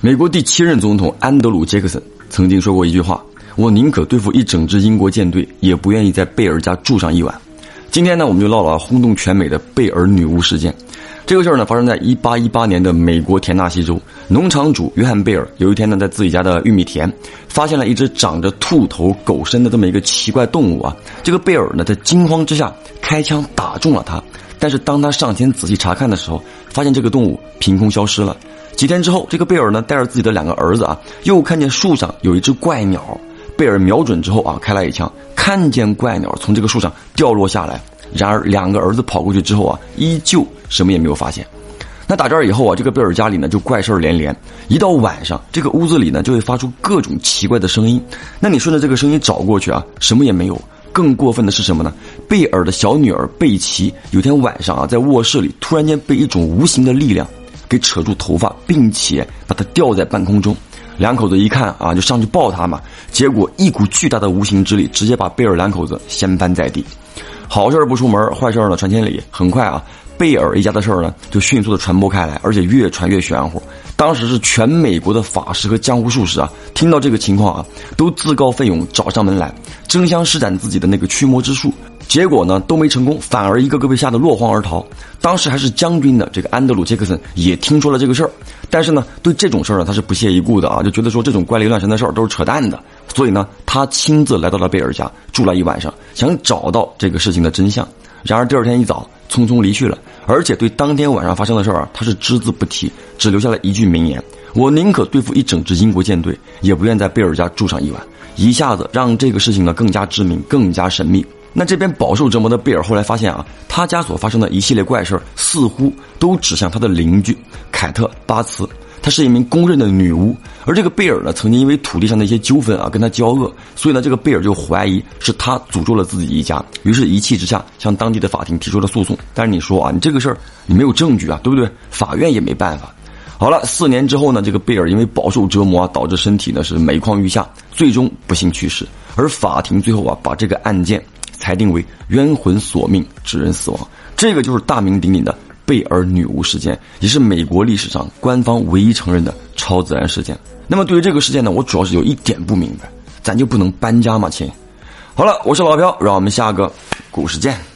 美国第七任总统安德鲁·杰克森曾经说过一句话：“我宁可对付一整支英国舰队，也不愿意在贝尔家住上一晚。”今天呢，我们就唠唠轰动全美的贝尔女巫事件。这个事儿呢，发生在1818年的美国田纳西州。农场主约翰·贝尔有一天呢，在自己家的玉米田，发现了一只长着兔头狗身的这么一个奇怪动物啊。这个贝尔呢，在惊慌之下开枪打中了它。但是当他上前仔细查看的时候，发现这个动物凭空消失了。几天之后，这个贝尔呢带着自己的两个儿子啊，又看见树上有一只怪鸟。贝尔瞄准之后啊，开了一枪，看见怪鸟从这个树上掉落下来。然而两个儿子跑过去之后啊，依旧什么也没有发现。那打这儿以后啊，这个贝尔家里呢就怪事儿连连。一到晚上，这个屋子里呢就会发出各种奇怪的声音。那你顺着这个声音找过去啊，什么也没有。更过分的是什么呢？贝尔的小女儿贝奇有天晚上啊，在卧室里突然间被一种无形的力量。给扯住头发，并且把他吊在半空中。两口子一看啊，就上去抱他嘛。结果一股巨大的无形之力直接把贝尔两口子掀翻在地。好事不出门，坏事呢传千里。很快啊，贝尔一家的事儿呢就迅速的传播开来，而且越传越玄乎。当时是全美国的法师和江湖术士啊，听到这个情况啊，都自告奋勇找上门来，争相施展自己的那个驱魔之术。结果呢都没成功，反而一个个被吓得落荒而逃。当时还是将军的这个安德鲁·杰克森也听说了这个事儿，但是呢对这种事儿呢他是不屑一顾的啊，就觉得说这种怪力乱神的事儿都是扯淡的。所以呢他亲自来到了贝尔家住了一晚上，想找到这个事情的真相。然而第二天一早匆匆离去了，而且对当天晚上发生的事儿啊他是只字不提，只留下了一句名言：“我宁可对付一整支英国舰队，也不愿在贝尔家住上一晚。”一下子让这个事情呢更加致命，更加神秘。那这边饱受折磨的贝尔后来发现啊，他家所发生的一系列怪事似乎都指向他的邻居凯特巴茨。她是一名公认的女巫，而这个贝尔呢，曾经因为土地上的一些纠纷啊，跟他交恶，所以呢，这个贝尔就怀疑是他诅咒了自己一家，于是一气之下向当地的法庭提出了诉讼。但是你说啊，你这个事儿你没有证据啊，对不对？法院也没办法。好了，四年之后呢，这个贝尔因为饱受折磨啊，导致身体呢是每况愈下，最终不幸去世。而法庭最后啊，把这个案件。裁定为冤魂索命，致人死亡。这个就是大名鼎鼎的贝尔女巫事件，也是美国历史上官方唯一承认的超自然事件。那么对于这个事件呢，我主要是有一点不明白，咱就不能搬家吗，亲？好了，我是老飘，让我们下个故事见。